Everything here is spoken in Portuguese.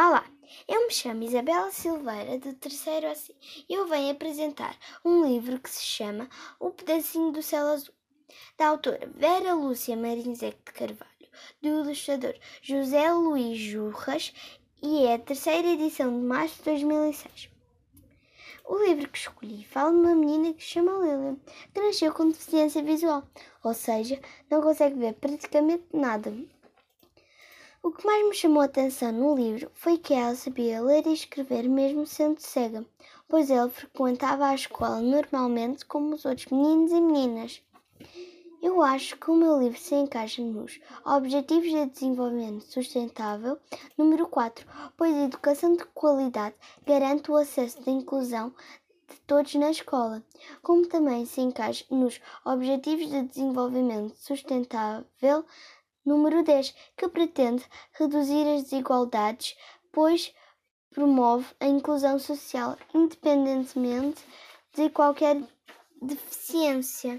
Olá, eu me chamo Isabela Silveira, do terceiro AC, e eu venho apresentar um livro que se chama Um Pedacinho do Céu Azul, da autora Vera Lúcia Marinzec de Carvalho, do ilustrador José Luís Jurras, e é a terceira edição de março de 2006. O livro que escolhi fala de uma menina que se chama Lilia, que nasceu com deficiência visual, ou seja, não consegue ver praticamente nada. O que mais me chamou a atenção no livro foi que ela sabia ler e escrever mesmo sendo cega, pois ela frequentava a escola normalmente como os outros meninos e meninas. Eu acho que o meu livro se encaixa nos Objetivos de Desenvolvimento Sustentável número 4, pois a educação de qualidade garante o acesso da inclusão de todos na escola, como também se encaixa nos Objetivos de Desenvolvimento Sustentável Número 10, que pretende reduzir as desigualdades, pois promove a inclusão social independentemente de qualquer deficiência.